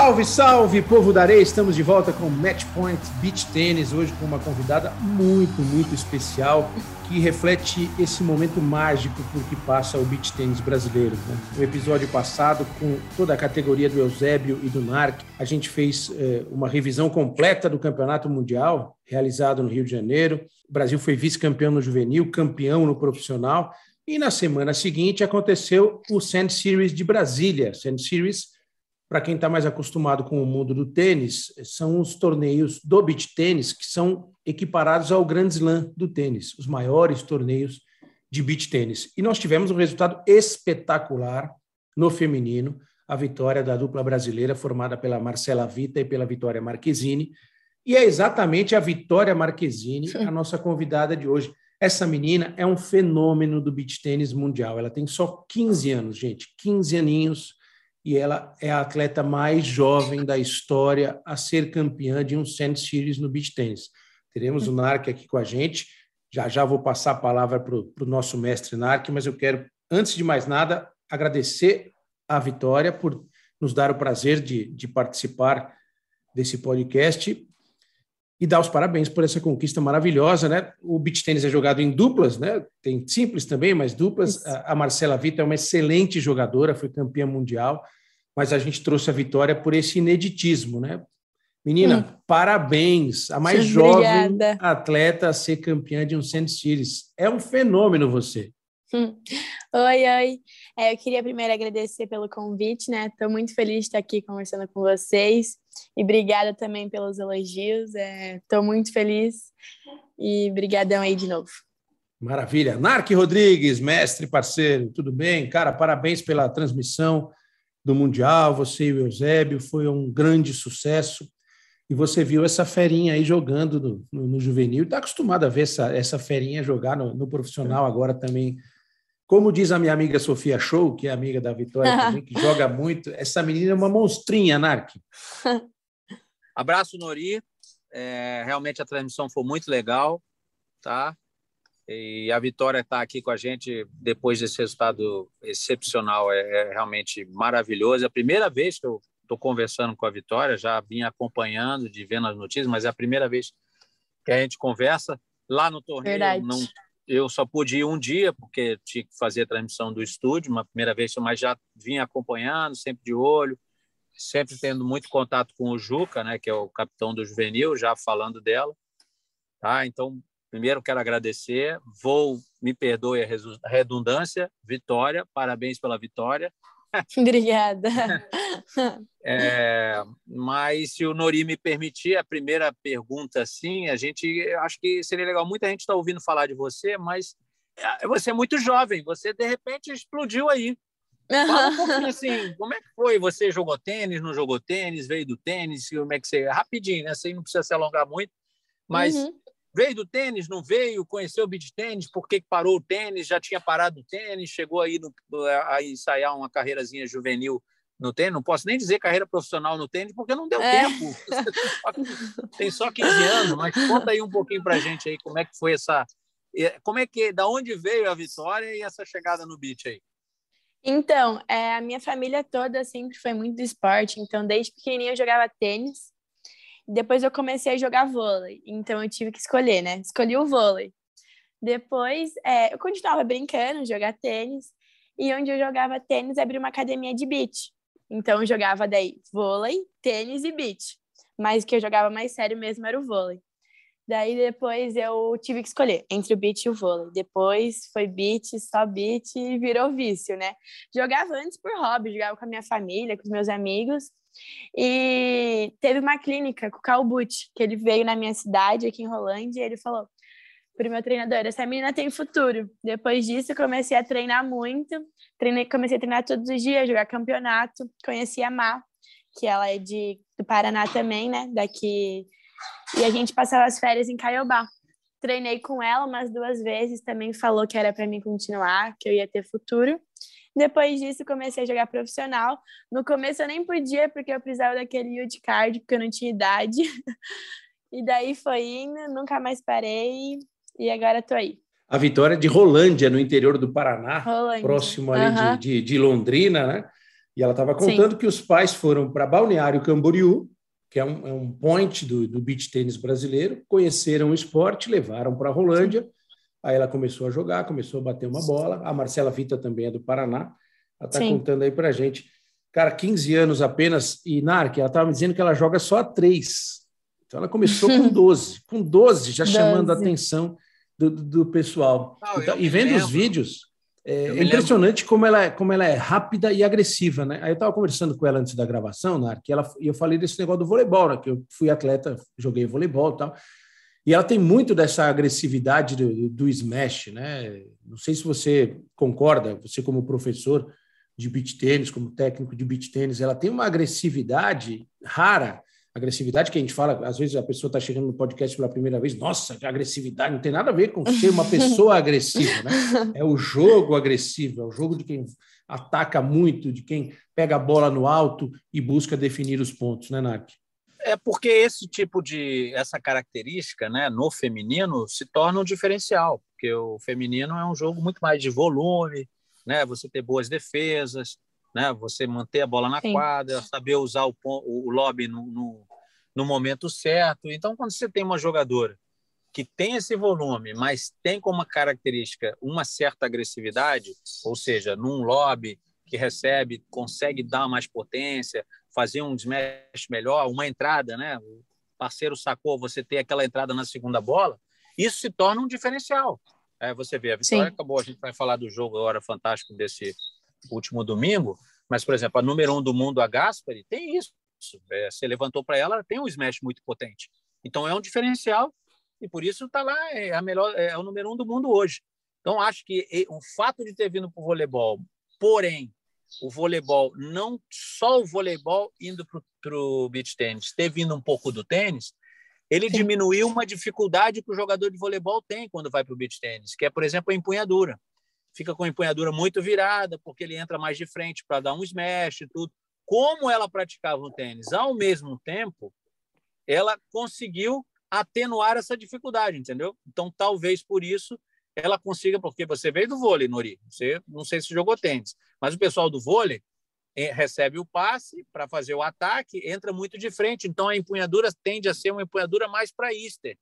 Salve, salve, povo da areia! Estamos de volta com Match Point Beach Tennis, hoje com uma convidada muito, muito especial que reflete esse momento mágico por que passa o beach tênis brasileiro. Né? No episódio passado, com toda a categoria do Eusébio e do NARC, a gente fez eh, uma revisão completa do Campeonato Mundial, realizado no Rio de Janeiro. O Brasil foi vice-campeão no juvenil, campeão no profissional, e na semana seguinte aconteceu o Sand Series de Brasília. Sand Series para quem está mais acostumado com o mundo do tênis, são os torneios do beach tênis que são equiparados ao Grand Slam do tênis, os maiores torneios de beach tênis. E nós tivemos um resultado espetacular no feminino, a vitória da dupla brasileira formada pela Marcela Vita e pela Vitória Marquezine. E é exatamente a Vitória Marquezine a nossa convidada de hoje. Essa menina é um fenômeno do beach tênis mundial. Ela tem só 15 anos, gente, 15 aninhos e ela é a atleta mais jovem da história a ser campeã de um Sand Series no beach tennis. Teremos o Narc aqui com a gente. Já já vou passar a palavra para o nosso mestre Narc, mas eu quero, antes de mais nada, agradecer a Vitória por nos dar o prazer de, de participar desse podcast e dar os parabéns por essa conquista maravilhosa, né? O beach tênis é jogado em duplas, né? Tem simples também, mas duplas. A Marcela Vita é uma excelente jogadora, foi campeã mundial, mas a gente trouxe a vitória por esse ineditismo, né? Menina, hum. parabéns! A mais jovem atleta a ser campeã de um Sand Series. É um fenômeno você. Hum. Oi, oi. É, eu queria primeiro agradecer pelo convite, né? Estou muito feliz de estar aqui conversando com vocês e obrigada também pelos elogios. Estou é, muito feliz e brigadão aí de novo. Maravilha. Narc Rodrigues, mestre, parceiro, tudo bem? Cara, parabéns pela transmissão do Mundial. Você e o Eusébio, foi um grande sucesso. E você viu essa ferinha aí jogando no, no, no juvenil. Está acostumado a ver essa, essa ferinha jogar no, no profissional agora também como diz a minha amiga Sofia Show, que é amiga da Vitória também, que joga muito, essa menina é uma monstrinha, Narc. Abraço, Nori. É, realmente a transmissão foi muito legal, tá? E a Vitória está aqui com a gente depois desse resultado excepcional, é, é realmente maravilhoso. É a primeira vez que eu estou conversando com a Vitória, já vim acompanhando, de vendo as notícias, mas é a primeira vez que a gente conversa lá no torneio. Verdade. Não eu só pude ir um dia, porque tinha que fazer a transmissão do estúdio, uma primeira vez, mas já vinha acompanhando, sempre de olho, sempre tendo muito contato com o Juca, né, que é o capitão do juvenil, já falando dela. Tá? Então, primeiro quero agradecer, vou, me perdoe a redundância, vitória, parabéns pela vitória. Obrigada. É, mas se o Nori me permitir, a primeira pergunta, sim, a gente acho que seria legal. Muita gente está ouvindo falar de você, mas é, você é muito jovem, você de repente explodiu aí. Fala um pouquinho assim, como é que foi? Você jogou tênis, não jogou tênis, veio do tênis, como é que você. Rapidinho, né? Você não precisa se alongar muito, mas uhum. Veio do tênis, não veio, conheceu o beat tênis, por que parou o tênis, já tinha parado o tênis, chegou aí no, a ensaiar uma carreirazinha juvenil no tênis, não posso nem dizer carreira profissional no tênis, porque não deu é. tempo. tem só 15 anos, mas conta aí um pouquinho para a gente aí como é que foi essa. Como é que, da onde veio a vitória e essa chegada no beat aí? Então, é, a minha família toda sempre foi muito do esporte, então desde pequenininha eu jogava tênis. Depois eu comecei a jogar vôlei, então eu tive que escolher, né? Escolhi o vôlei. Depois é, eu continuava brincando, jogar tênis, e onde eu jogava tênis abri uma academia de beach. Então eu jogava daí vôlei, tênis e beach. Mas o que eu jogava mais sério mesmo era o vôlei. Daí depois eu tive que escolher entre o beach e o vôlei. Depois foi beach, só beach e virou vício, né? Jogava antes por hobby, jogava com a minha família, com os meus amigos. E teve uma clínica com o Calbut, que ele veio na minha cidade, aqui em Rolândia, e ele falou: para o meu treinador, essa menina tem futuro. Depois disso, comecei a treinar muito, treinei, comecei a treinar todos os dias, jogar campeonato, conheci a Má, que ela é de, do Paraná também, né, daqui, e a gente passava as férias em Caiobá. Treinei com ela umas duas vezes, também falou que era para mim continuar, que eu ia ter futuro. Depois disso, comecei a jogar profissional. No começo eu nem podia, porque eu precisava daquele yield card, porque eu não tinha idade. e daí foi indo, nunca mais parei e agora tô aí. A vitória de Rolândia, no interior do Paraná, Rolândia. próximo ali uhum. de, de, de, Londrina, né? E ela estava contando Sim. que os pais foram para Balneário Camboriú, que é um, é um point do, do beach tênis brasileiro, conheceram o esporte, levaram para Rolândia. Sim Aí ela começou a jogar, começou a bater uma bola. A Marcela Vita também é do Paraná. Ela está contando aí para a gente. Cara, 15 anos apenas. E, Narc, ela estava me dizendo que ela joga só a três. Então ela começou com 12. Com 12, já 12. chamando a atenção do, do pessoal. Não, então, e vendo lembro. os vídeos, é, é impressionante como ela, é, como ela é rápida e agressiva, né? Aí eu estava conversando com ela antes da gravação, Narc, e, ela, e eu falei desse negócio do voleibol, né? Que eu fui atleta, joguei voleibol e tal. E ela tem muito dessa agressividade do, do smash, né? Não sei se você concorda, você como professor de beach tênis, como técnico de beach tênis, ela tem uma agressividade rara, agressividade que a gente fala, às vezes a pessoa está chegando no podcast pela primeira vez, nossa, que agressividade, não tem nada a ver com ser uma pessoa agressiva, né? É o jogo agressivo, é o jogo de quem ataca muito, de quem pega a bola no alto e busca definir os pontos, né, Nark? É porque esse tipo de essa característica, né, no feminino se torna um diferencial, porque o feminino é um jogo muito mais de volume, né, você ter boas defesas, né, você manter a bola na Sim. quadra, saber usar o, o lobby no, no, no momento certo. Então, quando você tem uma jogadora que tem esse volume, mas tem como característica uma certa agressividade, ou seja, num lobby que recebe, consegue dar mais potência, fazer um smash melhor, uma entrada, né? O parceiro sacou, você ter aquela entrada na segunda bola, isso se torna um diferencial. É, você vê, a vitória Sim. acabou, a gente vai falar do jogo agora fantástico desse último domingo, mas, por exemplo, a número um do mundo, a Gaspari, tem isso. É, você levantou para ela, tem um smash muito potente. Então, é um diferencial e por isso está lá, é, a melhor, é o número um do mundo hoje. Então, acho que o fato de ter vindo para o voleibol, porém, o voleibol, não só o voleibol indo para o beach tênis, ter vindo um pouco do tênis, ele Sim. diminuiu uma dificuldade que o jogador de voleibol tem quando vai para o beach tênis, que é, por exemplo, a empunhadura. Fica com a empunhadura muito virada, porque ele entra mais de frente para dar um smash e tudo. Como ela praticava o tênis ao mesmo tempo, ela conseguiu atenuar essa dificuldade, entendeu? Então, talvez por isso ela consiga, porque você veio do vôlei, Nori, você não sei se jogou tênis, mas o pessoal do vôlei eh, recebe o passe para fazer o ataque, entra muito de frente, então a empunhadura tende a ser uma empunhadura mais para Easter.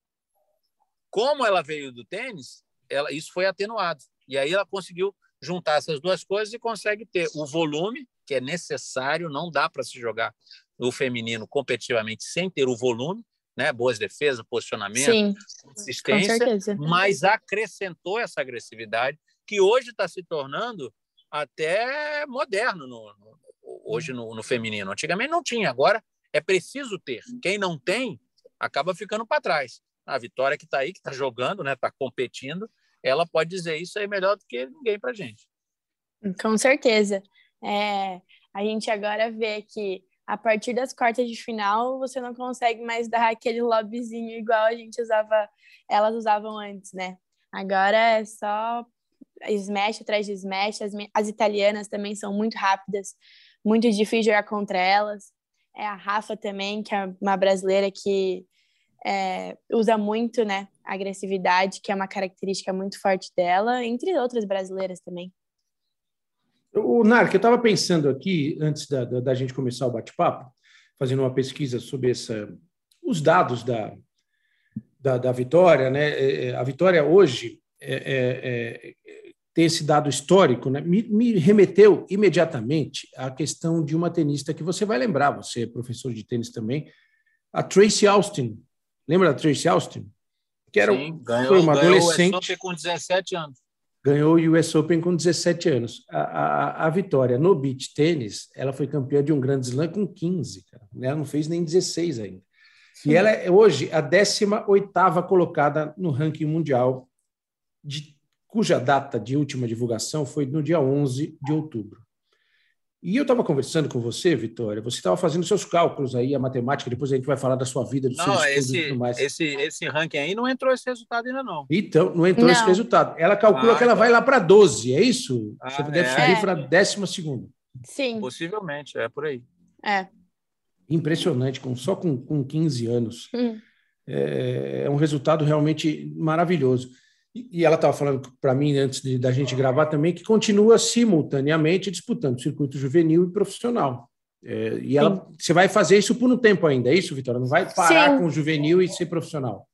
Como ela veio do tênis, ela, isso foi atenuado. E aí ela conseguiu juntar essas duas coisas e consegue ter o volume, que é necessário, não dá para se jogar o feminino competitivamente sem ter o volume, né? boas defesas, posicionamento, Sim, consistência, mas acrescentou essa agressividade que hoje está se tornando até moderno no, no hoje no, no, feminino. Antigamente não tinha, agora é preciso ter. Quem não tem acaba ficando para trás. A Vitória que está aí, que está jogando, né, está competindo, ela pode dizer isso aí melhor do que ninguém para gente. Com certeza. É, a gente agora vê que a partir das quartas de final, você não consegue mais dar aquele lobbyzinho igual a gente usava, elas usavam antes, né? Agora é só smash atrás de smash. As, as italianas também são muito rápidas, muito difícil jogar contra elas. É a Rafa também, que é uma brasileira que é, usa muito, né, agressividade, que é uma característica muito forte dela, entre outras brasileiras também. O Narc, eu estava pensando aqui, antes da, da, da gente começar o bate-papo, fazendo uma pesquisa sobre essa, os dados da, da, da Vitória. Né? É, é, a Vitória hoje é, é, é, tem esse dado histórico, né? me, me, remeteu imediatamente à questão de uma tenista que você vai lembrar, você é professor de tênis também, a Tracy Austin. Lembra da Tracy Austin? Que era Sim, ganhou, foi uma ganhou adolescente. com 17 anos ganhou o US Open com 17 anos. A, a, a Vitória no beach tênis, ela foi campeã de um grande slam com 15, cara. Ela não fez nem 16 ainda. Sim. E ela é hoje a 18ª colocada no ranking mundial, de, cuja data de última divulgação foi no dia 11 de outubro. E eu estava conversando com você, Vitória, você estava fazendo seus cálculos aí, a matemática, depois a gente vai falar da sua vida, do não, seu estudo esse, e tudo mais. Esse, esse ranking aí não entrou esse resultado ainda não. Então, não entrou não. esse resultado. Ela calcula ah, que ela então. vai lá para 12, é isso? Ah, você deve é. subir para décima segunda. Sim. Possivelmente, é por aí. É. Impressionante, com, só com, com 15 anos. Hum. É, é um resultado realmente maravilhoso. E ela estava falando para mim, antes de, da gente gravar também, que continua simultaneamente disputando circuito juvenil e profissional. É, e ela, você vai fazer isso por um tempo ainda, é isso, Vitória? Não vai parar Sim. com o juvenil e ser profissional.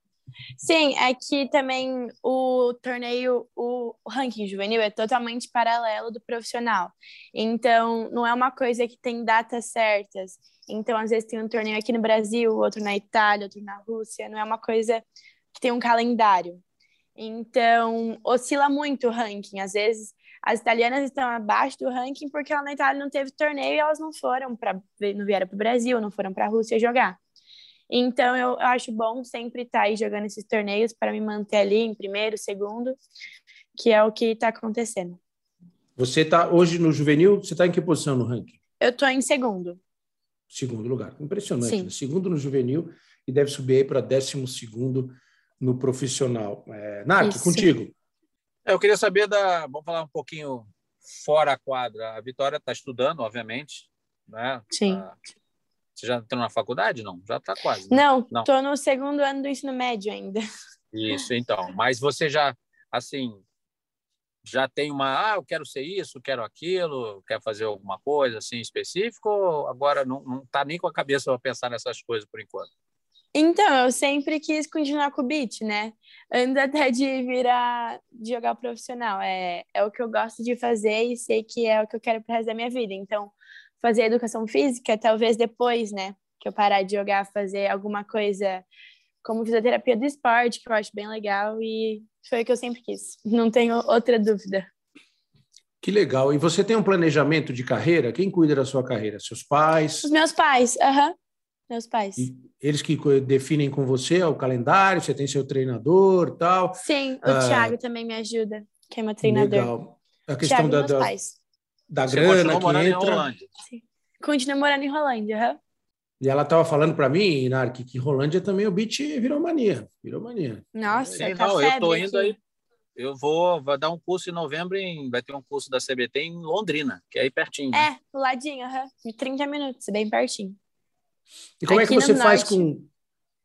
Sim, é que também o torneio, o ranking juvenil é totalmente paralelo do profissional. Então, não é uma coisa que tem datas certas. Então, às vezes tem um torneio aqui no Brasil, outro na Itália, outro na Rússia. Não é uma coisa que tem um calendário. Então, oscila muito o ranking. Às vezes, as italianas estão abaixo do ranking porque lá na Itália não teve torneio e elas não foram para não vieram para o Brasil, não foram para a Rússia jogar. Então, eu, acho bom sempre estar tá aí jogando esses torneios para me manter ali em primeiro, segundo, que é o que está acontecendo. Você está hoje no juvenil? Você está em que posição no ranking? Eu estou em segundo. Segundo lugar. Impressionante. Né? Segundo no juvenil e deve subir aí para décimo segundo no profissional. É, Narc, contigo. É, eu queria saber da. Vamos falar um pouquinho fora a quadra. A Vitória está estudando, obviamente. Né? Sim. Ah, você já entrou na faculdade? Não, já está quase. Né? Não, estou no segundo ano do ensino médio ainda. Isso, então. Mas você já, assim, já tem uma, ah, eu quero ser isso, quero aquilo, quer fazer alguma coisa assim específico, ou agora não está nem com a cabeça para pensar nessas coisas por enquanto? Então, eu sempre quis continuar com o beat, né? Antes até de virar de jogar profissional. É, é o que eu gosto de fazer e sei que é o que eu quero para resto da minha vida. Então, fazer educação física, talvez depois, né? Que eu parar de jogar, fazer alguma coisa como fisioterapia do esporte, que eu acho bem legal e foi o que eu sempre quis. Não tenho outra dúvida. Que legal. E você tem um planejamento de carreira? Quem cuida da sua carreira? Seus pais? Os meus pais, aham. Uhum. Meus pais. E eles que definem com você o calendário, você tem seu treinador tal. Sim, o ah, Thiago também me ajuda, que é meu treinador. Legal. A questão Thiago da, da, da grana que entra. Em Rolândia. Sim. Continuo morando em Rolândia. Uhum. E ela estava falando para mim, Nark, que Rolândia também o beat virou mania. Virou mania. Nossa, tá não, eu tô indo aqui. aí. Eu vou, vai dar um curso em novembro, em, vai ter um curso da CBT em Londrina, que é aí pertinho. É, do ladinho, uhum. de 30 minutos, bem pertinho. E como Aqui é que você faz norte. com.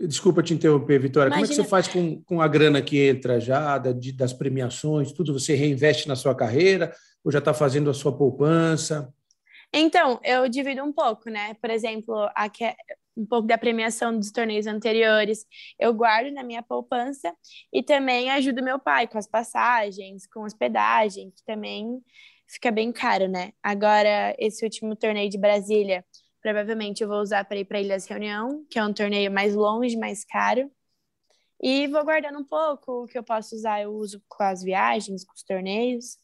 Desculpa te interromper, Vitória. Imagina... Como é que você faz com, com a grana que entra já, da, de, das premiações, tudo? Você reinveste na sua carreira ou já está fazendo a sua poupança? Então, eu divido um pouco, né? Por exemplo, aqui, um pouco da premiação dos torneios anteriores, eu guardo na minha poupança e também ajudo meu pai com as passagens, com hospedagem, que também fica bem caro, né? Agora, esse último torneio de Brasília, Provavelmente eu vou usar para ir para Ilhas Reunião, que é um torneio mais longe, mais caro. E vou guardando um pouco o que eu posso usar, eu uso com as viagens, com os torneios.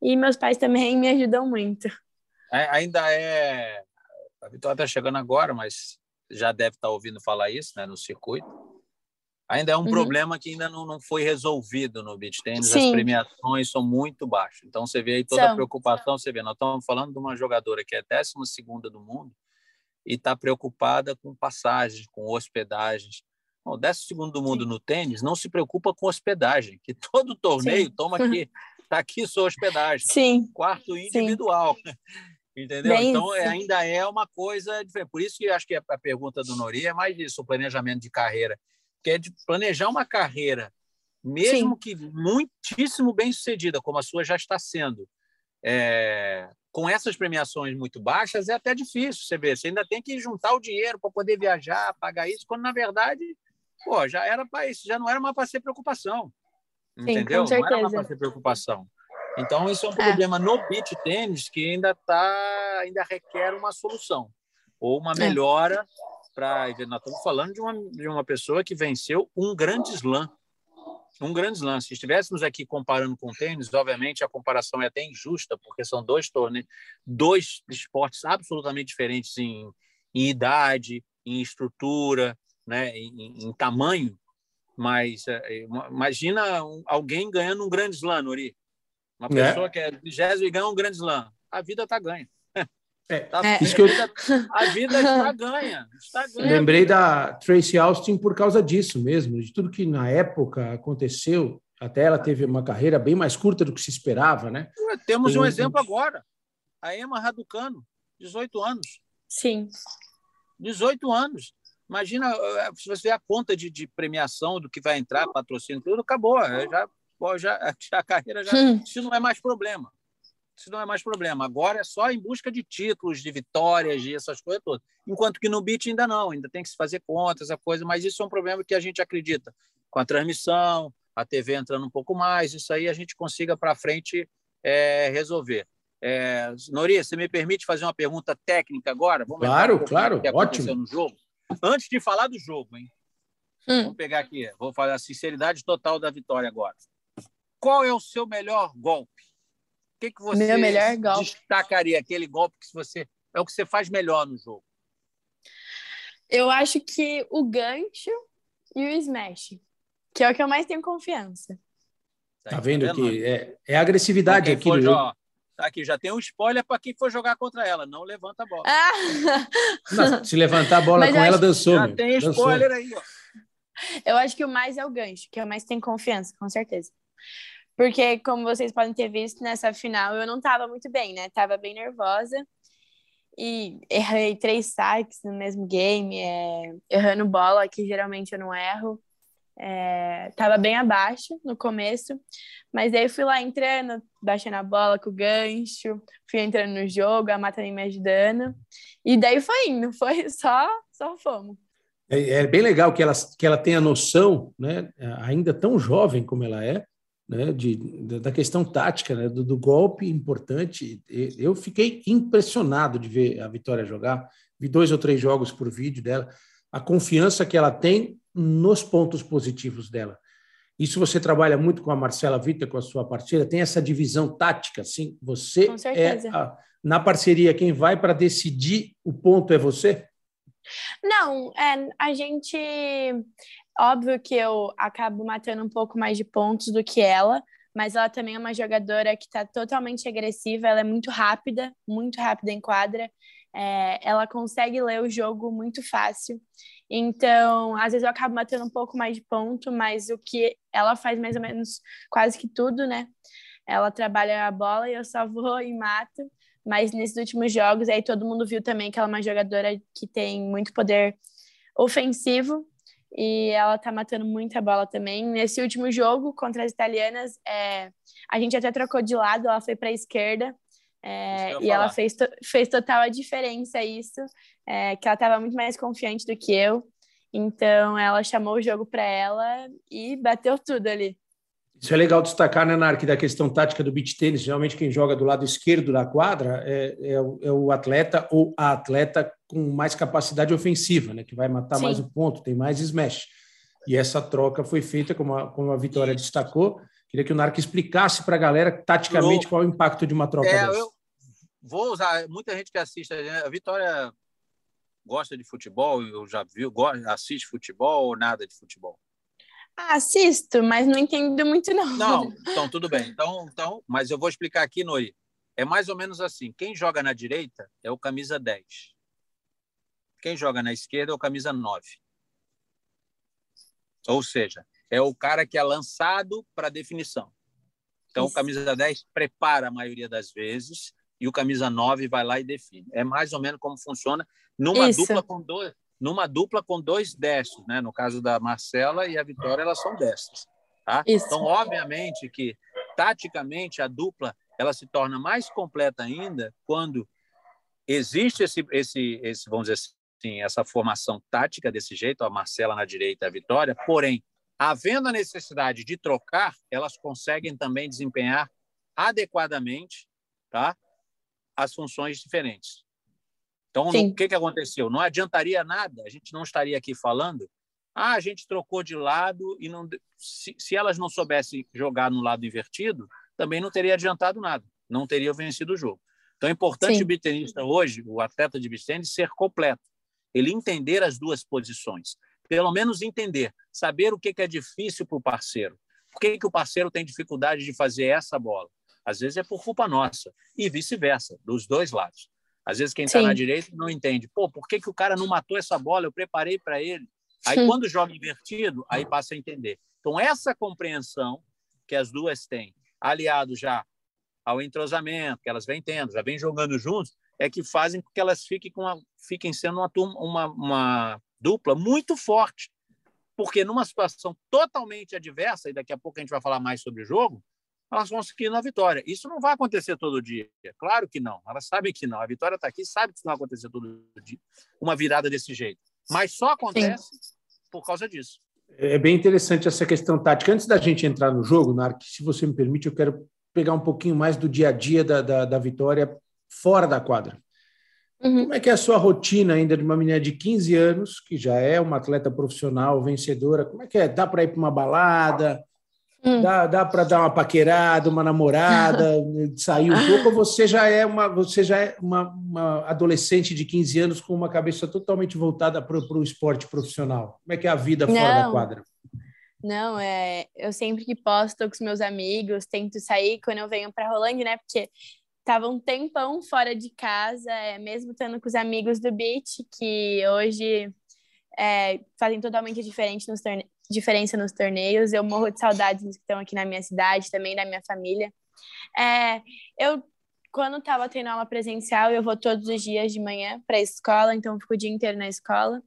E meus pais também me ajudam muito. É, ainda é. A Vitória está chegando agora, mas já deve estar tá ouvindo falar isso né, no circuito. Ainda é um uhum. problema que ainda não, não foi resolvido no beach tennis. As premiações são muito baixas. Então você vê aí toda são. a preocupação. Você vê, nós estamos falando de uma jogadora que é 12 do mundo e está preocupada com passagens, com hospedagens. O 12 do mundo Sim. no tênis não se preocupa com hospedagem, que todo torneio Sim. toma aqui, está aqui sua hospedagem. Sim. Quarto individual. Sim. Entendeu? Bem então, é, ainda é uma coisa diferente. Por isso que acho que a pergunta do Nori é mais isso, o planejamento de carreira, que é de planejar uma carreira, mesmo Sim. que muitíssimo bem sucedida, como a sua já está sendo, é, com essas premiações muito baixas, é até difícil você ver. Você ainda tem que juntar o dinheiro para poder viajar, pagar isso, quando na verdade, pô, já era para isso, já não era mais para ser preocupação. Sim, entendeu? Não era mais para ser preocupação. Então, isso é um é. problema no beach tênis que ainda tá, ainda requer uma solução ou uma é. melhora é. Para. Nós estamos falando de uma, de uma pessoa que venceu um grande slam. Um grande slam. Se estivéssemos aqui comparando com o tênis, obviamente a comparação é até injusta, porque são dois torneios, dois esportes absolutamente diferentes em, em idade, em estrutura, né, em, em tamanho. Mas é, imagina alguém ganhando um grande slam, Nori. Uma é. pessoa é. que é vigésimo e ganha um grande slam. A vida está ganha. É, tá, é. Isso que eu... A vida está ganha, está ganha. Lembrei da Tracy Austin por causa disso mesmo, de tudo que na época aconteceu. Até ela teve uma carreira bem mais curta do que se esperava, né? Temos Tem um exemplo agora. A Emma Raducano, 18 anos. Sim. 18 anos. Imagina eh, se você vê a conta de, de, premiação do que vai entrar, patrocínio, tudo, acabou. Já, já, a carreira já. Hum. Isso não é mais problema isso não é mais problema. Agora é só em busca de títulos, de vitórias, de essas coisas todas. Enquanto que no beat ainda não, ainda tem que se fazer contas, essa coisa, mas isso é um problema que a gente acredita. Com a transmissão, a TV entrando um pouco mais, isso aí a gente consiga para frente é, resolver. É, Nori, você me permite fazer uma pergunta técnica agora? Vamos claro, um claro, ótimo. No jogo? Antes de falar do jogo, hein? Hum. Vamos pegar aqui, vou falar a sinceridade total da vitória agora. Qual é o seu melhor golpe? Que, que você Meu melhor golpe. destacaria? Aquele golpe que você é o que você faz melhor no jogo? Eu acho que o gancho e o smash, que é o que eu mais tenho confiança. Tá, tá vendo que é, é agressividade aqui no jogo. Tá aqui, já tem um spoiler para quem for jogar contra ela. Não levanta a bola. Ah. Não, se levantar a bola Mas com ela, dançou. Já tem dançou. spoiler aí, ó. Eu acho que o mais é o gancho, que eu mais tenho confiança, com certeza. Porque, como vocês podem ter visto nessa final, eu não estava muito bem, né? Tava bem nervosa e errei três saques no mesmo game, é, errando bola, que geralmente eu não erro. É, tava bem abaixo no começo, mas aí fui lá entrando, baixando a bola com o gancho, fui entrando no jogo, a Mata me ajudando, e daí foi indo, foi só, só fomos. É, é, bem legal que ela, que ela tenha noção, né, ainda tão jovem como ela é, né, de, da questão tática, né, do, do, golpe importante. Eu fiquei impressionado de ver a Vitória jogar. Vi dois ou três jogos por vídeo dela. A confiança que ela tem nos pontos positivos dela. Isso você trabalha muito com a Marcela Vita, com a sua parceira, tem essa divisão tática, assim, você é a, na parceria quem vai para decidir o ponto é você? Não, é, a gente Óbvio que eu acabo matando um pouco mais de pontos do que ela, mas ela também é uma jogadora que está totalmente agressiva, ela é muito rápida, muito rápida em quadra, é, ela consegue ler o jogo muito fácil. Então, às vezes eu acabo matando um pouco mais de ponto, mas o que ela faz mais ou menos quase que tudo, né? Ela trabalha a bola e eu só vou e mato. Mas nesses últimos jogos, aí todo mundo viu também que ela é uma jogadora que tem muito poder ofensivo e ela tá matando muita bola também. Nesse último jogo contra as italianas, é, a gente até trocou de lado, ela foi para a esquerda. É, e falar. ela fez, fez total a diferença isso, é, que ela estava muito mais confiante do que eu. Então ela chamou o jogo para ela e bateu tudo ali. Isso é legal destacar, né, Nark, da questão tática do beach tênis. Geralmente quem joga do lado esquerdo da quadra é, é, o, é o atleta ou a atleta com mais capacidade ofensiva, né, que vai matar Sim. mais o ponto, tem mais smash. E essa troca foi feita, como a, como a Vitória destacou. Queria que o Nark explicasse para a galera, taticamente, qual é o impacto de uma troca é, dessa. Eu vou usar, muita gente que assiste, a Vitória gosta de futebol, eu já viu, assiste futebol ou nada de futebol? Ah, assisto, mas não entendo muito, não. Não, então tudo bem. Então, então, mas eu vou explicar aqui, Nori. É mais ou menos assim: quem joga na direita é o camisa 10. Quem joga na esquerda é o camisa 9. Ou seja, é o cara que é lançado para definição. Então, Isso. o camisa 10 prepara a maioria das vezes e o camisa 9 vai lá e define. É mais ou menos como funciona numa Isso. dupla com dois, numa dupla com dois destros, né? No caso da Marcela e a Vitória, elas são destros, tá? Então, obviamente que taticamente a dupla ela se torna mais completa ainda quando existe esse esse esse vamos dizer assim, essa formação tática desse jeito, a Marcela na direita a Vitória, porém, havendo a necessidade de trocar, elas conseguem também desempenhar adequadamente, tá? As funções diferentes. Então, o que, que aconteceu? Não adiantaria nada, a gente não estaria aqui falando, ah, a gente trocou de lado e não. Se, se elas não soubessem jogar no lado invertido, também não teria adiantado nada, não teria vencido o jogo. Então, é importante Sim. o bitenista hoje, o atleta de bitenista, ser completo. Ele entender as duas posições. Pelo menos entender, saber o que, que é difícil para o parceiro. Por que, que o parceiro tem dificuldade de fazer essa bola? Às vezes é por culpa nossa, e vice-versa, dos dois lados. Às vezes quem está na direita não entende. Pô, por que, que o cara não matou essa bola? Eu preparei para ele. Aí Sim. quando joga invertido, aí passa a entender. Então essa compreensão que as duas têm, aliado já ao entrosamento que elas vêm tendo, já vêm jogando juntos, é que fazem com que elas fiquem, com uma, fiquem sendo uma, turma, uma, uma dupla muito forte. Porque numa situação totalmente adversa, e daqui a pouco a gente vai falar mais sobre o jogo, elas vão conseguir a vitória. Isso não vai acontecer todo dia. Claro que não. Elas sabem que não. A vitória está aqui, sabe que isso não vai acontecer todo dia. Uma virada desse jeito. Mas só acontece Sim. por causa disso. É bem interessante essa questão tática. Antes da gente entrar no jogo, Narc, se você me permite, eu quero pegar um pouquinho mais do dia a dia da, da, da vitória fora da quadra. Uhum. Como é que é a sua rotina ainda de uma menina de 15 anos, que já é uma atleta profissional, vencedora? Como é que é? Dá para ir para uma balada? Hum. Dá, dá para dar uma paquerada, uma namorada, sair um pouco, ou você já é uma, você já é uma, uma adolescente de 15 anos com uma cabeça totalmente voltada para o esporte profissional? Como é que é a vida fora Não. da quadra? Não, é, eu sempre que posso, com os meus amigos, tento sair quando eu venho para Rolândia, né? Porque tava um tempão fora de casa, é, mesmo estando com os amigos do beach, que hoje é, fazem totalmente diferente nos torne diferença nos torneios. Eu morro de saudades dos que estão aqui na minha cidade, também da minha família. É, eu quando estava tendo aula presencial, eu vou todos os dias de manhã para a escola, então fico o dia inteiro na escola.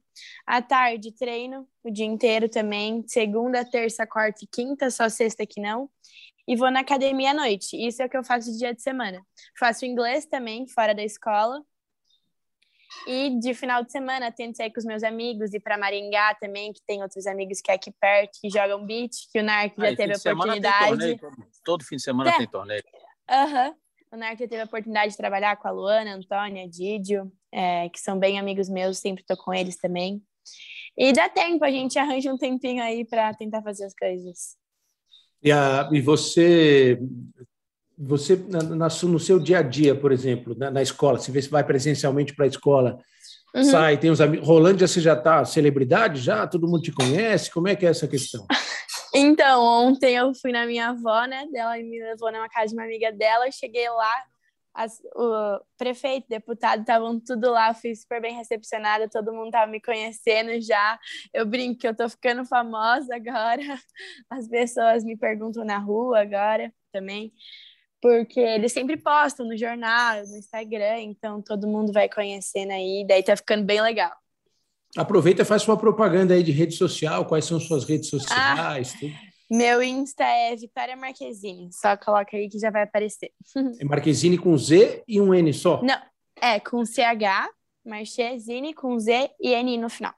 À tarde, treino o dia inteiro também, segunda, terça, quarta e quinta, só sexta que não. E vou na academia à noite. Isso é o que eu faço dia de semana. Faço inglês também, fora da escola. E de final de semana tento sair com os meus amigos e para Maringá também, que tem outros amigos que é aqui perto, que jogam beach, que o Narco já teve a oportunidade. Torneio, todo fim de semana é. tem torneio. Aham. Uhum. O Narco já teve a oportunidade de trabalhar com a Luana, a Antônia, a Didio, é, que são bem amigos meus, sempre estou com eles também. E dá tempo, a gente arranja um tempinho aí para tentar fazer as coisas. E, a, e você, você na, na, no seu dia a dia, por exemplo, na, na escola, se você vai presencialmente para a escola, uhum. sai, tem os amigos. Rolândia, você já está celebridade já? Todo mundo te conhece? Como é que é essa questão? Então, ontem eu fui na minha avó, né? Ela me levou numa casa de uma amiga dela. Eu cheguei lá, as, o prefeito, deputado estavam tudo lá. Fui super bem recepcionada, todo mundo tava me conhecendo já. Eu brinco que eu tô ficando famosa agora. As pessoas me perguntam na rua agora também, porque eles sempre postam no jornal, no Instagram, então todo mundo vai conhecendo aí. Daí tá ficando bem legal. Aproveita e faz sua propaganda aí de rede social, quais são suas redes sociais, ah, tudo. Meu Insta é Vitória Marquezine, só coloca aí que já vai aparecer. É Marquezine com Z e um N só? Não, é com CH, Marquezine com Z e N no final.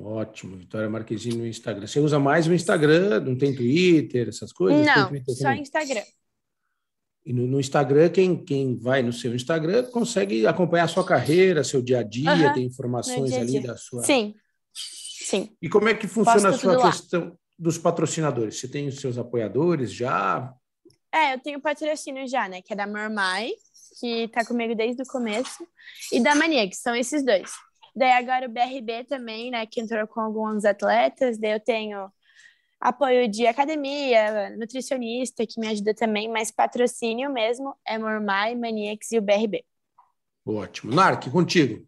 Ótimo, Vitória Marquezine no Instagram. Você usa mais o Instagram, não tem Twitter, essas coisas? Não, só Instagram. E no, no, Instagram, quem, quem vai no seu Instagram consegue acompanhar a sua carreira, seu dia a dia, uhum. tem informações dia -dia. ali da sua. Sim. Sim. E como é que funciona Posto a sua questão lá. dos patrocinadores? Você tem os seus apoiadores já? É, eu tenho patrocínio já, né? Que é da Mormai, que tá comigo desde o começo, e da Mania, que são esses dois. Daí agora o BRB também, né? Que entrou com alguns atletas. Daí eu tenho apoio de academia, nutricionista, que me ajuda também, mas patrocínio mesmo é Mormai, Maniex e o BRB. Ótimo. Narc, contigo.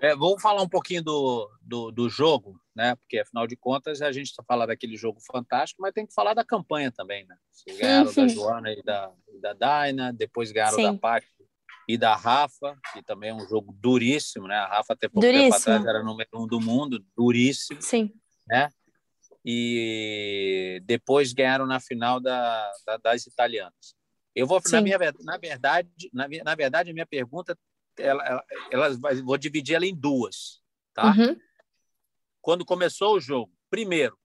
É, vou falar um pouquinho do, do, do, jogo, né? Porque, afinal de contas, a gente está falando daquele jogo fantástico, mas tem que falar da campanha também, né? Vocês ganharam da Joana e da, e da Daina, depois ganharam Sim. da Paty e da Rafa, que também é um jogo duríssimo, né? A Rafa até pouco duríssimo. tempo atrás era número um do mundo, duríssimo. Sim. Né? E depois ganharam na final da, da, das italianas. Eu vou na minha na verdade na, na verdade a minha pergunta ela, ela, ela vou dividir ela em duas, tá? Uhum. Quando começou o jogo, primeiro,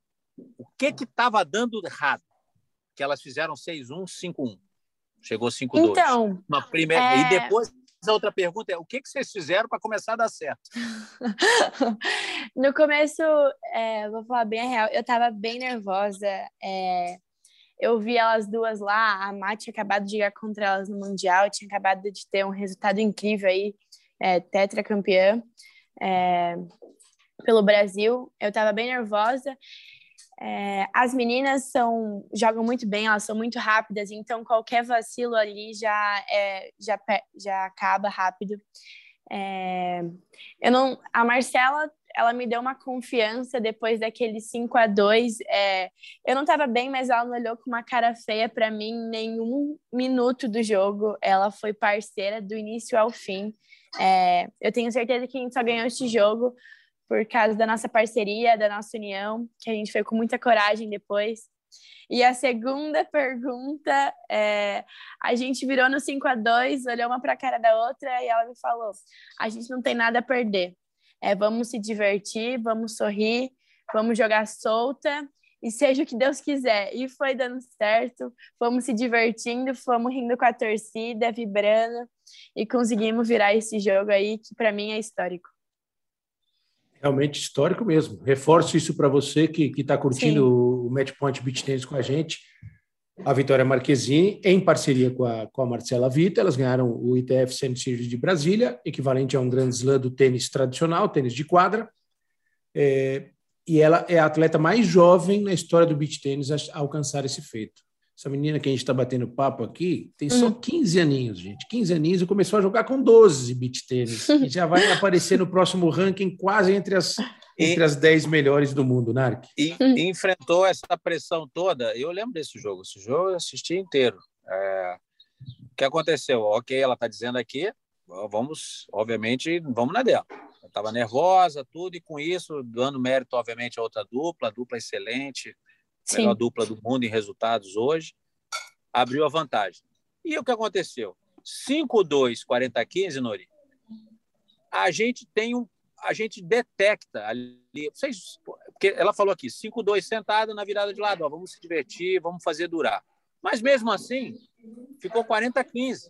o que que estava dando errado? Que elas fizeram 6-1, 5-1. Chegou 5-2. Então, uma primeira é... e depois a outra pergunta é: o que, que vocês fizeram para começar a dar certo? no começo, é, vou falar bem a real, eu estava bem nervosa. É, eu vi elas duas lá, a Má tinha acabado de jogar contra elas no Mundial, tinha acabado de ter um resultado incrível aí, é, tetracampeã é, pelo Brasil. Eu estava bem nervosa. É, as meninas são jogam muito bem, elas são muito rápidas, então qualquer vacilo ali já é, já, já acaba rápido. É, eu não, a Marcela, ela me deu uma confiança depois daquele 5 a 2 é, Eu não estava bem, mas ela não olhou com uma cara feia para mim nenhum minuto do jogo. Ela foi parceira do início ao fim. É, eu tenho certeza que a gente só ganhou este jogo por causa da nossa parceria, da nossa união, que a gente foi com muita coragem depois. E a segunda pergunta, é, a gente virou no 5 a 2 olhou uma para a cara da outra e ela me falou: a gente não tem nada a perder. É, vamos se divertir, vamos sorrir, vamos jogar solta e seja o que Deus quiser. E foi dando certo, fomos se divertindo, fomos rindo com a torcida, vibrando e conseguimos virar esse jogo aí que para mim é histórico. Realmente histórico mesmo. Reforço isso para você que está curtindo Sim. o Match Point Beach Tennis com a gente. A Vitória Marquezine, em parceria com a, com a Marcela Vita, elas ganharam o ITF Sand Series de Brasília, equivalente a um grande slam do tênis tradicional, tênis de quadra. É, e ela é a atleta mais jovem na história do beach tênis a alcançar esse feito. Essa menina que a gente está batendo papo aqui tem só 15 hum. aninhos, gente. 15 aninhos e começou a jogar com 12 beat tênis. e já vai aparecer no próximo ranking quase entre as, entre as 10 melhores do mundo, Narc. E, e, enfrentou essa pressão toda. Eu lembro desse jogo. Esse jogo eu assisti inteiro. É... O que aconteceu? Ok, ela está dizendo aqui, vamos, obviamente, vamos na dela. Estava nervosa, tudo, e com isso, dando mérito, obviamente, a outra dupla, a dupla excelente. Melhor dupla do mundo em resultados hoje, abriu a vantagem. E o que aconteceu? 5-2, 40-15, Nori. A gente tem um. A gente detecta ali. Vocês, porque ela falou aqui, 5-2 sentada na virada de lado, ó, vamos se divertir, vamos fazer durar. Mas mesmo assim, ficou 40-15.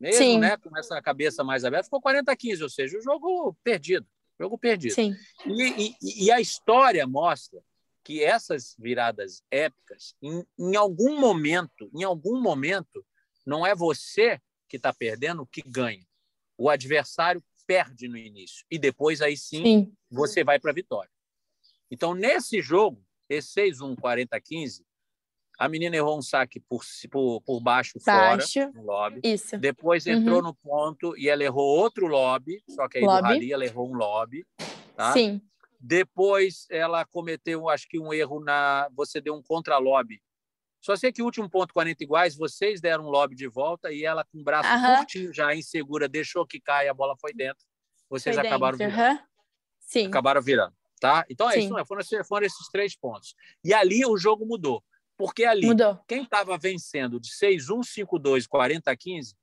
Mesmo Sim. né, com essa cabeça mais aberta, ficou 40-15, ou seja, o jogo perdido. Jogo perdido. Sim. E, e, e a história mostra que essas viradas épicas, em, em algum momento, em algum momento, não é você que está perdendo que ganha. O adversário perde no início e depois aí sim, sim. você vai para a vitória. Então, nesse jogo, esse 6-1, 40-15, a menina errou um saque por, por, por baixo, baixo, fora, no lobby. Isso. Depois entrou uhum. no ponto e ela errou outro lobby, só que aí lobby. do rally ela errou um lobby. Tá? Sim. Depois ela cometeu, acho que um erro na. Você deu um contra-lobby. Só sei que o último ponto 40 iguais, vocês deram um lobby de volta e ela com o braço uhum. curtinho, já insegura, deixou que caia, a bola foi dentro. Vocês foi acabaram dentro. virando. Uhum. Sim. Acabaram virando. Tá? Então é Sim. isso, não é? foram, foram esses três pontos. E ali o jogo mudou. Porque ali, mudou. quem estava vencendo de 6-1, 5-2, 40-15,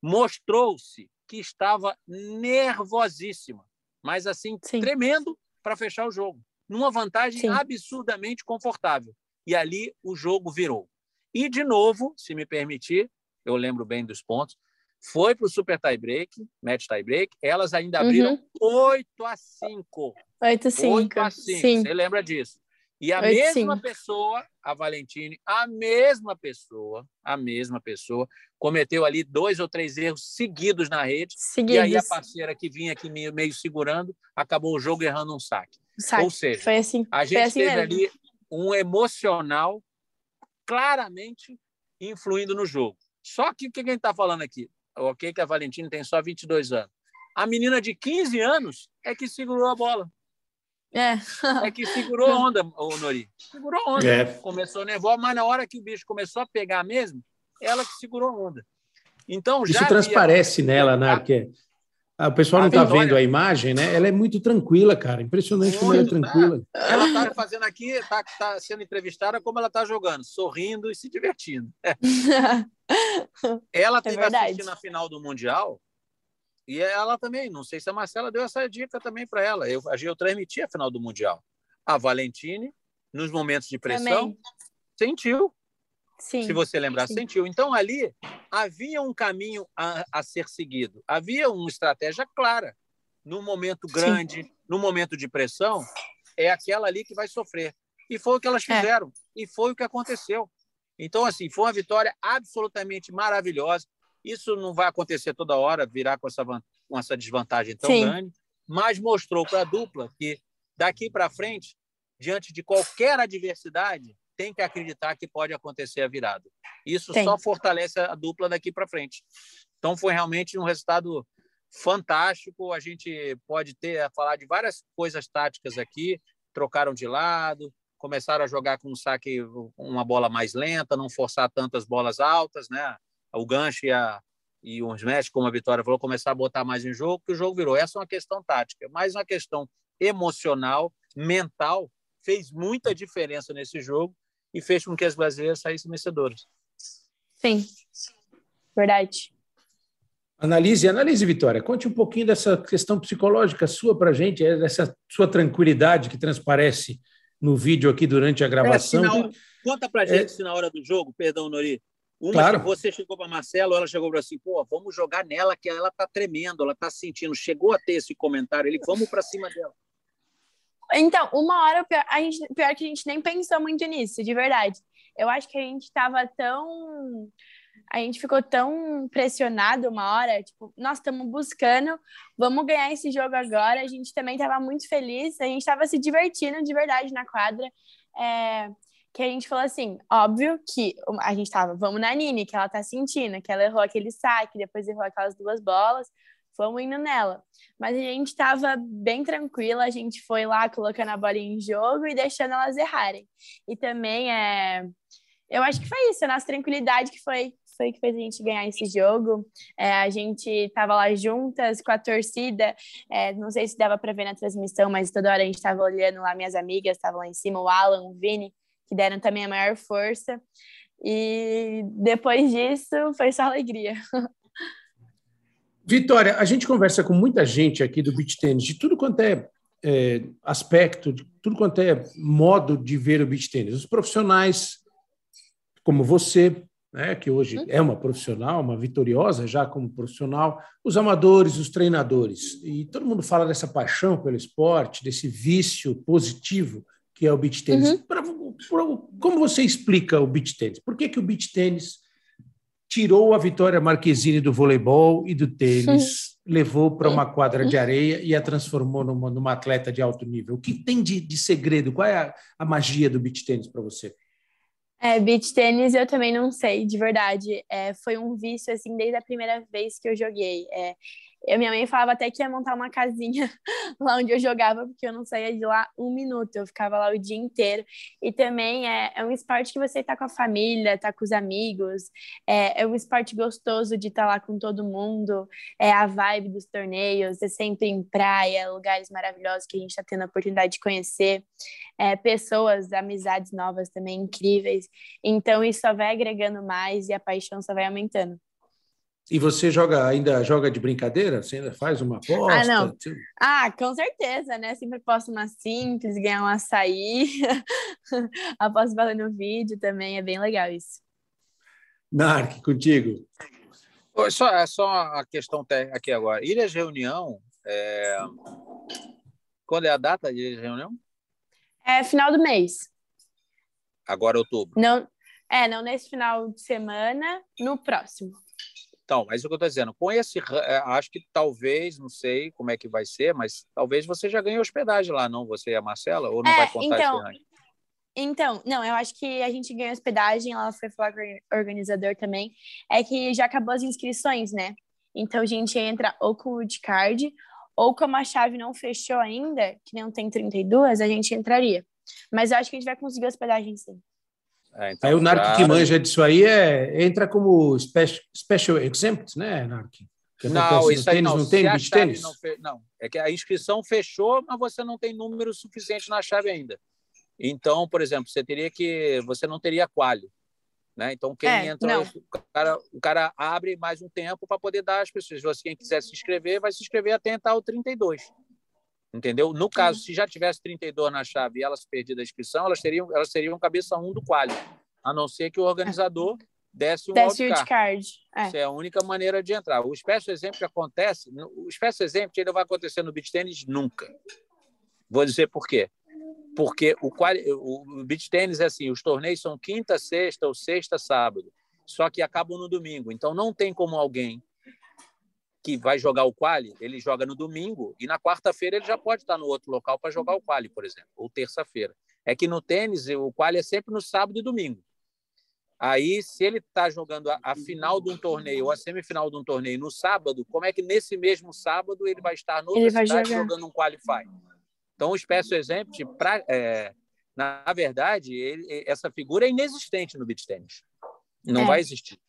mostrou-se que estava nervosíssima. Mas assim, Sim. tremendo para fechar o jogo, numa vantagem Sim. absurdamente confortável. E ali o jogo virou. E, de novo, se me permitir, eu lembro bem dos pontos, foi para o super tie break, match tie break, elas ainda abriram uhum. 8 a 5. 8 a 5. 8 a 5. Sim. Você lembra disso? E a 8, mesma 5. pessoa, a Valentine, a mesma pessoa, a mesma pessoa, cometeu ali dois ou três erros seguidos na rede. Seguidos. E aí a parceira que vinha aqui meio, meio segurando acabou o jogo errando um saque. saque. Ou seja, foi assim, a gente assim teve mesmo. ali um emocional claramente influindo no jogo. Só que o que a gente está falando aqui? Ok, que a Valentina tem só 22 anos. A menina de 15 anos é que segurou a bola. É. é que segurou onda, o Nori. Segurou onda. É. Começou nervosa, mas na hora que o bicho começou a pegar mesmo, ela que segurou onda. Então, Isso transparece havia... nela, né? Porque o pessoal não está vendo a imagem, né? Ela é muito tranquila, cara. Impressionante muito, como ela é tranquila. Tá. Ela está fazendo aqui, está tá sendo entrevistada como ela está jogando, sorrindo e se divertindo. ela teve é assistindo a final do Mundial e ela também, não sei se a Marcela deu essa dica também para ela. Eu, eu transmiti a final do Mundial. A Valentine, nos momentos de pressão, também. sentiu. Sim, se você lembrar, sim. sentiu. Então, ali havia um caminho a, a, ser seguido, havia uma estratégia clara. No momento grande, sim. no momento de pressão, é aquela ali que vai sofrer. E foi o que elas é. fizeram, é. e foi o que aconteceu. Então, assim, foi uma vitória absolutamente maravilhosa. Isso não vai acontecer toda hora, virar com essa, com essa desvantagem tão grande, mas mostrou para a dupla que daqui para frente, diante de qualquer adversidade, tem que acreditar que pode acontecer a virada. Isso tem. só fortalece a dupla daqui para frente. Então foi realmente um resultado fantástico. A gente pode ter falar de várias coisas táticas aqui. Trocaram de lado, começaram a jogar com um saque, uma bola mais lenta, não forçar tantas bolas altas, né? O gancho e, a, e os matches, como a Vitória falou, começar a botar mais em jogo, que o jogo virou. Essa é uma questão tática, mais uma questão emocional, mental, fez muita diferença nesse jogo e fez com que as brasileiras saíssem vencedoras. Sim, verdade. Analise, analise, Vitória. Conte um pouquinho dessa questão psicológica sua para a gente, é dessa sua tranquilidade que transparece no vídeo aqui durante a gravação. É, hora, conta para a gente é... se na hora do jogo, perdão, Nori, uma claro. você chegou para Marcelo, ela chegou para assim, pô, vamos jogar nela que ela tá tremendo, ela tá sentindo. Chegou a ter esse comentário, ele, vamos para cima dela. Então, uma hora, pior, a gente, pior que a gente nem pensou muito nisso, de verdade. Eu acho que a gente estava tão a gente ficou tão pressionado uma hora, tipo, nós estamos buscando, vamos ganhar esse jogo agora. A gente também estava muito feliz, a gente estava se divertindo de verdade na quadra. É, que a gente falou assim, óbvio que a gente estava, vamos na Nini, que ela tá sentindo, que ela errou aquele saque, depois errou aquelas duas bolas, vamos indo nela. Mas a gente estava bem tranquila, a gente foi lá colocando a bola em jogo e deixando elas errarem. E também é. Eu acho que foi isso, a nossa tranquilidade que foi foi que fez a gente ganhar esse jogo. É, a gente estava lá juntas com a torcida, é, não sei se dava para ver na transmissão, mas toda hora a gente estava olhando lá, minhas amigas estavam lá em cima, o Alan, o Vini, que deram também a maior força. E depois disso foi só alegria. Vitória, a gente conversa com muita gente aqui do beach tennis, de tudo quanto é, é aspecto, de tudo quanto é modo de ver o beach tennis. Os profissionais, como você, né, que hoje uhum. é uma profissional, uma vitoriosa já como profissional, os amadores, os treinadores. E todo mundo fala dessa paixão pelo esporte, desse vício positivo que é o beach tênis. Uhum. Pra, como você explica o beach tênis? Por que, que o beach tênis tirou a Vitória Marquezine do voleibol e do tênis, levou para uma quadra de areia e a transformou numa, numa atleta de alto nível? O que tem de, de segredo? Qual é a, a magia do beach tênis para você? É, beach tênis eu também não sei, de verdade. É, foi um vício, assim, desde a primeira vez que eu joguei. É, eu, minha mãe falava até que ia montar uma casinha lá onde eu jogava, porque eu não saía de lá um minuto, eu ficava lá o dia inteiro. E também é, é um esporte que você tá com a família, tá com os amigos, é, é um esporte gostoso de estar tá lá com todo mundo, é a vibe dos torneios, é sempre em praia, lugares maravilhosos que a gente está tendo a oportunidade de conhecer, é, pessoas, amizades novas também incríveis. Então isso só vai agregando mais e a paixão só vai aumentando. E você joga ainda joga de brincadeira? Você ainda faz uma aposta? Ah, não. Ah, com certeza, né? Sempre posto uma simples, ganhar um açaí. Aposto valendo vídeo também, é bem legal isso. Narc, contigo. Só, é só a questão aqui agora. Ilhas Reunião, é... quando é a data de Ilhas Reunião? É final do mês. Agora outubro. Não, é, não nesse final de semana, no próximo. Então, mas o que eu estou dizendo, com esse, é, acho que talvez, não sei como é que vai ser, mas talvez você já ganhe hospedagem lá, não? Você e a Marcela? Ou não é, vai contar então, esse ranking? Então, não, eu acho que a gente ganha hospedagem, ela foi falar com o organizador também, é que já acabou as inscrições, né? Então a gente entra ou com o card, ou como a chave não fechou ainda, que não tem 32, a gente entraria. Mas eu acho que a gente vai conseguir hospedagem sim. É, então, aí o NARC que manja disso aí é, entra como special, special exempt, né, NARC? não, isso aí tênis, não. não tem beach tênis? Não, fe... não, é que a inscrição fechou, mas você não tem número suficiente na chave ainda. Então, por exemplo, você teria que, você não teria quali, né? Então quem é, entra, o cara, o cara abre mais um tempo para poder dar às pessoas. Se quem quiser se inscrever, vai se inscrever até entrar o 32. Entendeu? No caso, se já tivesse 32 na chave e elas perdidas a inscrição, elas teriam, elas seriam cabeça 1 do quali, a não ser que o organizador desse um Desce wildcard. É. Isso é a única maneira de entrar. O espécie exemplo que acontece, o espécie exemplo ainda vai acontecer no beach tênis nunca. Vou dizer por quê. Porque o, quali, o beach tênis é assim, os torneios são quinta, sexta ou sexta, sábado. Só que acabam no domingo. Então não tem como alguém que vai jogar o quali, ele joga no domingo e na quarta-feira ele já pode estar no outro local para jogar o quali, por exemplo, ou terça-feira. É que no tênis o quali é sempre no sábado e domingo. Aí, se ele está jogando a, a, final de um torneio ou a semifinal de um torneio no sábado, como é que nesse mesmo sábado ele vai estar no outra cidade jogando um qualify? Então, o Special Exempt, pra, é, na verdade, ele, essa figura é inexistente no beach tennis. Não é. vai existir.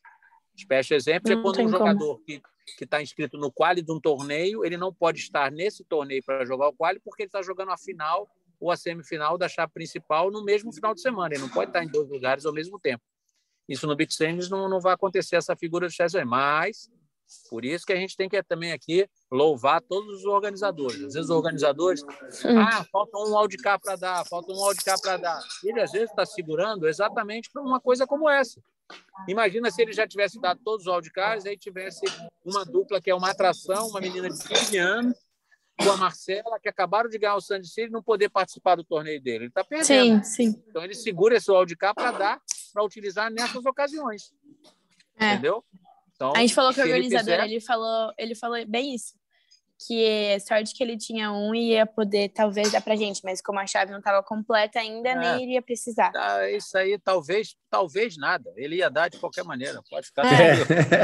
Special Exempt é quando um jogador como. que que está inscrito no quali de um torneio, ele não pode estar nesse torneio para jogar o quali porque ele está jogando a final ou a semifinal da chave principal no mesmo final de semana. Ele não pode estar em dois lugares ao mesmo tempo. Isso no beach tennis não, não vai acontecer essa figura de Chester, mas por isso que a gente tem que também aqui louvar todos os organizadores. Às vezes os organizadores, ah, falta um wildcard para dar, falta um wildcard para dar. Ele às vezes está segurando exatamente para uma coisa como essa. Imagina se ele já tivesse dado todos os wildcards, aí tivesse uma dupla que é uma atração, uma menina de 15 anos, com a Marcela, que acabaram de ganhar o Sandy City, não poder participar do torneio dele. Ele está perdendo. Sim, sim. Então ele segura esse wildcard para dar para utilizar nessas ocasiões. É. Entendeu? Então, a gente falou que o organizador, ele, ele, falou, ele falou bem isso. Que é sorte que ele tinha um e ia poder talvez dar pra gente, mas como a chave não estava completa ainda, é. nem iria precisar. Ah, isso aí talvez, talvez nada. Ele ia dar de qualquer maneira, pode ficar é.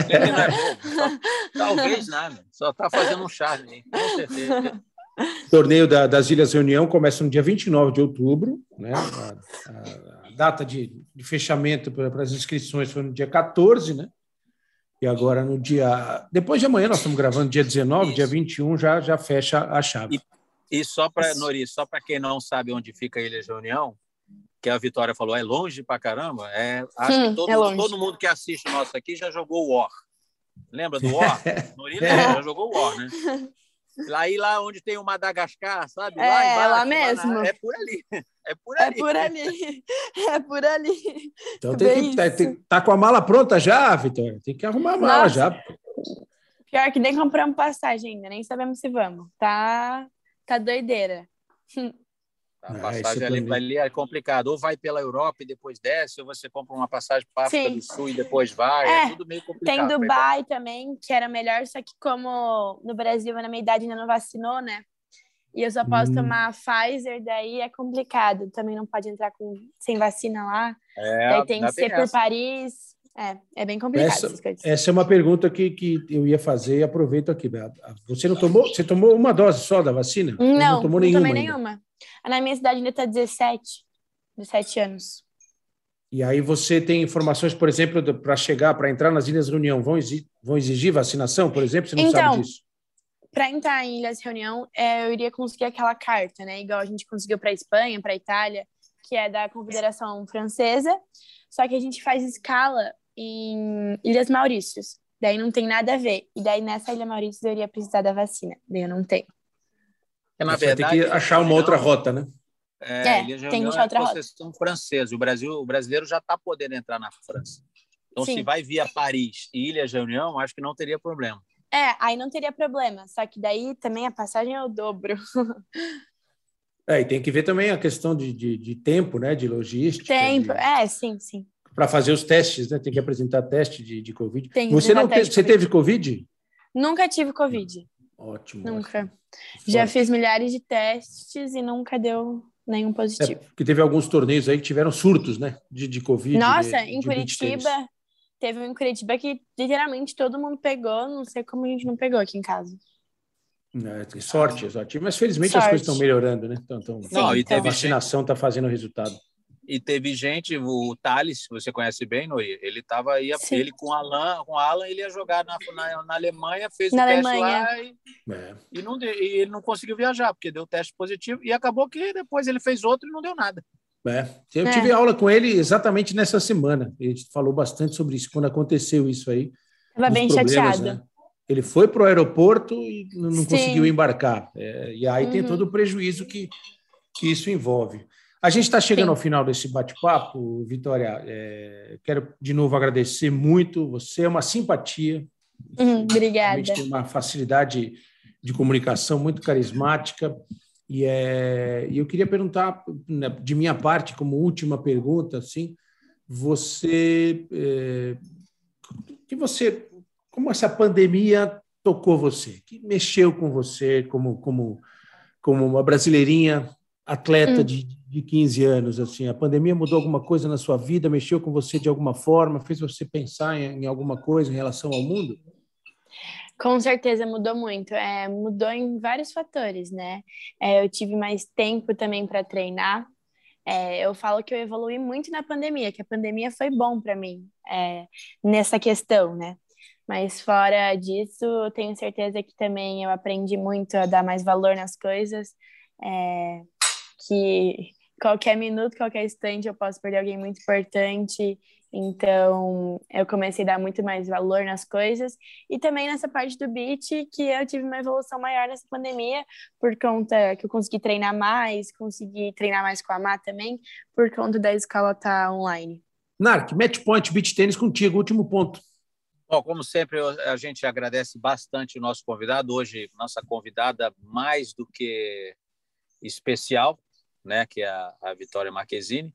Ele não é bobo. Só, talvez nada. Só está fazendo um charme aí, com certeza. O torneio da, das Ilhas Reunião começa no dia 29 de outubro, né? A, a, data de, de fechamento para as inscrições foi no dia 14, né? E agora no dia. Depois de amanhã, nós estamos gravando dia 19, Isso. dia 21 já, já fecha a chave. E, e só para, Nori, só para quem não sabe onde fica a Ilha de União, que a Vitória falou, é longe para caramba. É, acho hum, que todo, é todo mundo que assiste o nosso aqui já jogou War. Lembra do War? Nori é. já jogou War, né? Lá e lá onde tem o Madagascar, sabe? É, lá, embaixo, lá mesmo. Lá é por ali. É por é ali. É por ali. É por ali. Então tem que, tá, tem, tá com a mala pronta já, Vitória? Tem que arrumar a mala Nossa. já. Pior que nem compramos passagem ainda, nem sabemos se vamos. Tá, tá doideira. A é, passagem ali, ali é complicado. Ou vai pela Europa e depois desce, ou você compra uma passagem para a África do Sul e depois vai. É, é tudo meio complicado. Tem Dubai também, que era melhor, só que como no Brasil, na minha idade, ainda não vacinou, né? E eu só posso hum. tomar Pfizer, daí é complicado. Também não pode entrar com, sem vacina lá. É, daí tem que ser por Paris. É, é bem complicado essa. Essa é uma pergunta que, que eu ia fazer e aproveito aqui. Você não tomou? Você tomou uma dose só da vacina? Não, não tomou não nenhuma. Tomei nenhuma. Na minha cidade ainda está 17, 17 anos. E aí você tem informações, por exemplo, para chegar, para entrar nas Ilhas Reunião, vão exigir, vão exigir vacinação, por exemplo? Você não então, sabe disso? Para entrar em Ilhas Reunião, é, eu iria conseguir aquela carta, né? Igual a gente conseguiu para Espanha, para Itália, que é da Confederação Francesa. Só que a gente faz escala em Ilhas Maurícios. Daí não tem nada a ver. E daí nessa Ilha Maurícios eu iria precisar da vacina. Daí eu não tenho. É, na verdade, tem que achar uma outra rota, né? É, é tem que achar outra rota. francesa. O Brasil, o brasileiro já está podendo entrar na França. Então, Sim. se vai via Paris e Ilha de Reunião, acho que não teria problema. É, aí não teria problema. Só que daí também a passagem é o dobro. É, e tem que ver também a questão de, de, de tempo, né? De logística. Tempo, de... é, sim, sim. Para fazer os testes, né? Tem que apresentar teste de, de Covid. Tem você não te... você teve Covid? Nunca tive Covid. Ótimo. Nunca. Ótimo. Já fiz milhares de testes e nunca deu nenhum positivo. É, porque teve alguns torneios aí que tiveram surtos, né? De, de Covid. Nossa, de, em de Curitiba, teve um em Curitiba que literalmente todo mundo pegou, não sei como a gente não pegou aqui em casa. É, sorte, sorte. Mas felizmente sorte. as coisas estão melhorando, né? Então, então não, e a vacinação está fazendo resultado. E teve gente, o Thales, você conhece bem, Nori, ele estava aí, Sim. ele com Alan, com Alan, ele ia jogar na, na, na Alemanha, fez na o Alemanha. teste lá e, é. e, não, e ele não conseguiu viajar, porque deu teste positivo, e acabou que depois ele fez outro e não deu nada. É. Eu é. tive aula com ele exatamente nessa semana. Ele falou bastante sobre isso, quando aconteceu isso aí. Estava bem chateado. Né? Ele foi para o aeroporto e não conseguiu embarcar. É, e aí uhum. tem todo o prejuízo que, que isso envolve. A gente está chegando Sim. ao final desse bate-papo, Vitória. É, quero de novo agradecer muito. Você é uma simpatia. Uhum, obrigada. Tem uma facilidade de comunicação muito carismática. E é, eu queria perguntar, né, de minha parte, como última pergunta, assim, você, é, que você, como essa pandemia tocou você, que mexeu com você, como como como uma brasileirinha atleta hum. de, de 15 anos, assim, a pandemia mudou alguma coisa na sua vida, mexeu com você de alguma forma, fez você pensar em, em alguma coisa em relação ao mundo? Com certeza mudou muito. É, mudou em vários fatores, né? É, eu tive mais tempo também para treinar. É, eu falo que eu evolui muito na pandemia, que a pandemia foi bom para mim é, nessa questão, né? Mas fora disso, eu tenho certeza que também eu aprendi muito a dar mais valor nas coisas, é, que qualquer minuto, qualquer instante eu posso perder alguém muito importante. Então, eu comecei a dar muito mais valor nas coisas. E também nessa parte do beat, que eu tive uma evolução maior nessa pandemia, por conta que eu consegui treinar mais, consegui treinar mais com a Má também, por conta da escola estar tá online. Narc, match point, beat tênis contigo, último ponto. Bom, como sempre, a gente agradece bastante o nosso convidado. Hoje, nossa convidada mais do que especial, né, que é a, a Vitória Marquezine.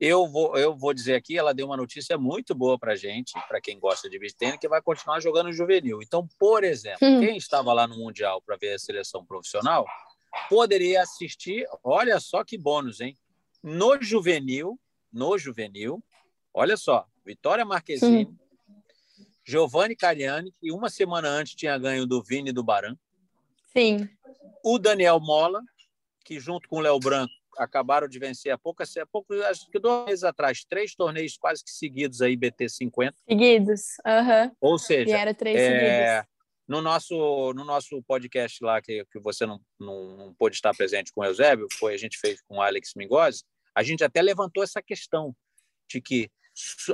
Eu vou, eu vou dizer aqui, ela deu uma notícia muito boa para gente, para quem gosta de beach tênis, que vai continuar jogando juvenil. Então, por exemplo, hum. quem estava lá no Mundial para ver a seleção profissional, poderia assistir, olha só que bônus, hein? No juvenil, no juvenil, olha só, Vitória Marquezine, hum. Giovanni Cariani, que uma semana antes tinha ganho do Vini do Baran. Sim. O Daniel Mola, que junto com o Léo Branco acabaram de vencer há pouco, há pouco, acho que dois meses atrás, três torneios quase que seguidos aí, BT 50. Seguidos, aham. Uhum. Ou seja, era três é, seguidos. No nosso, no nosso podcast lá, que, que você não, não, não pôde estar presente com o Eusébio, foi, a gente fez com o Alex Mingozzi, a gente até levantou essa questão de que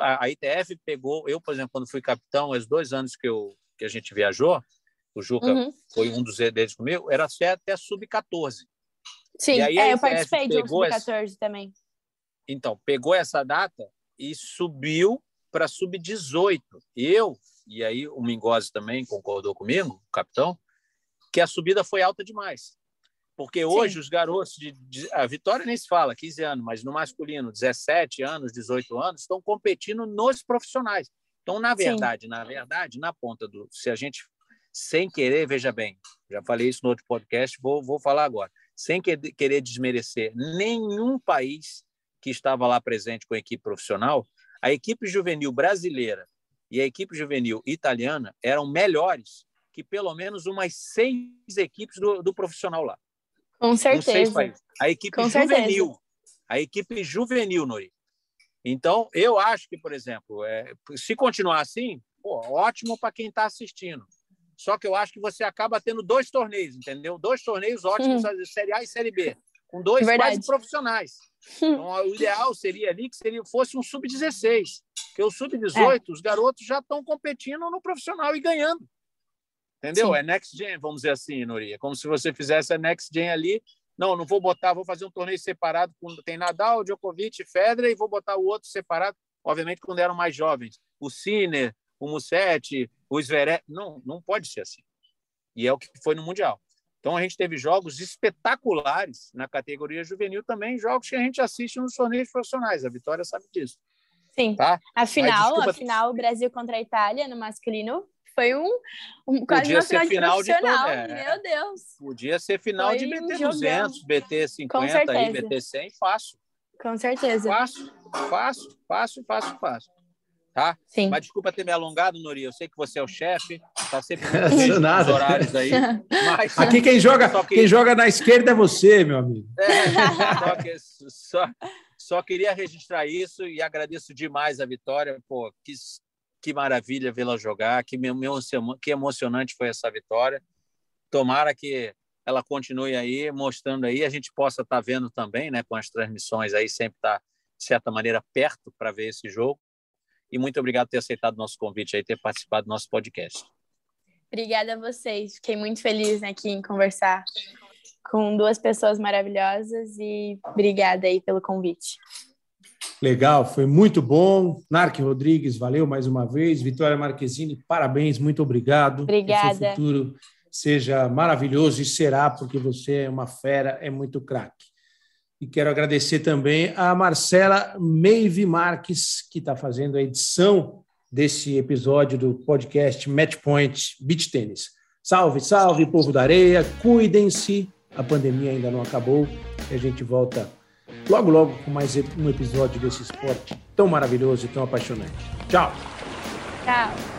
a ITF pegou, eu, por exemplo, quando fui capitão, os dois anos que, eu, que a gente viajou, o Juca uhum. foi um dos deles comigo, era até sub-14. Sim, é, eu participei de um sub-14 essa... também. Então, pegou essa data e subiu para sub-18. Eu, e aí o Mingozzi também concordou comigo, o capitão, que a subida foi alta demais. Porque hoje Sim. os garotos de, de, A Vitória nem se fala, 15 anos, mas no masculino, 17 anos, 18 anos, estão competindo nos profissionais. Então, na verdade, Sim. na verdade, na ponta do. Se a gente, sem querer, veja bem, já falei isso no outro podcast, vou, vou falar agora. Sem querer desmerecer nenhum país que estava lá presente com a equipe profissional, a equipe juvenil brasileira e a equipe juvenil italiana eram melhores que pelo menos umas seis equipes do, do profissional lá. Com certeza. A equipe Com juvenil. Certeza. A equipe juvenil, Nori. Então, eu acho que, por exemplo, é, se continuar assim, pô, ótimo para quem está assistindo. Só que eu acho que você acaba tendo dois torneios, entendeu? Dois torneios ótimos, hum. Série A e Série B, com dois Verdade. quase profissionais. Então, o ideal seria ali que seria, fosse um sub-16, porque o sub-18, é. os garotos já estão competindo no profissional e ganhando. Entendeu? Sim. É next gen, vamos dizer assim, Noria. Como se você fizesse a next gen ali. Não, não vou botar, vou fazer um torneio separado. Com, tem Nadal, Djokovic, Federer e vou botar o outro separado. Obviamente, quando eram mais jovens. O Sinner, o Musetti, o Zverev. Não, não pode ser assim. E é o que foi no Mundial. Então, a gente teve jogos espetaculares na categoria juvenil também, jogos que a gente assiste nos torneios profissionais. A Vitória sabe disso. Sim. Tá? A final, a final Brasil contra a Itália no masculino foi um, um quase Podia uma final, final de profissional. De é. Meu Deus. Podia ser final foi de BT 200, BT 50 aí, BT 100, fácil. Com certeza. Fácil, fácil, fácil, fácil, fácil. Tá? Sim. Mas desculpa ter me alongado, Nori. Eu sei que você é o chefe, tá sempre nada. horários aí. Mas... Aqui quem joga, que... quem joga na esquerda é você, meu amigo. É, só, que, só, só queria registrar isso e agradeço demais a vitória. Pô, que que maravilha vê-la jogar, que, que emocionante foi essa vitória. Tomara que ela continue aí, mostrando aí, a gente possa estar tá vendo também, né, com as transmissões aí, sempre estar, tá, de certa maneira, perto para ver esse jogo. E muito obrigado por ter aceitado o nosso convite aí, ter participado do nosso podcast. Obrigada a vocês. Fiquei muito feliz né, aqui em conversar com duas pessoas maravilhosas e obrigada aí pelo convite. Legal, foi muito bom. Narc Rodrigues, valeu mais uma vez. Vitória Marquezine, parabéns, muito obrigado. Obrigada. Que o futuro seja maravilhoso e será, porque você é uma fera, é muito craque. E quero agradecer também a Marcela Meive Marques, que está fazendo a edição desse episódio do podcast Matchpoint Beach Tennis. Salve, salve, povo da areia, cuidem-se, a pandemia ainda não acabou e a gente volta logo, logo com mais um episódio desse esporte tão maravilhoso e tão apaixonante. Tchau! Tchau!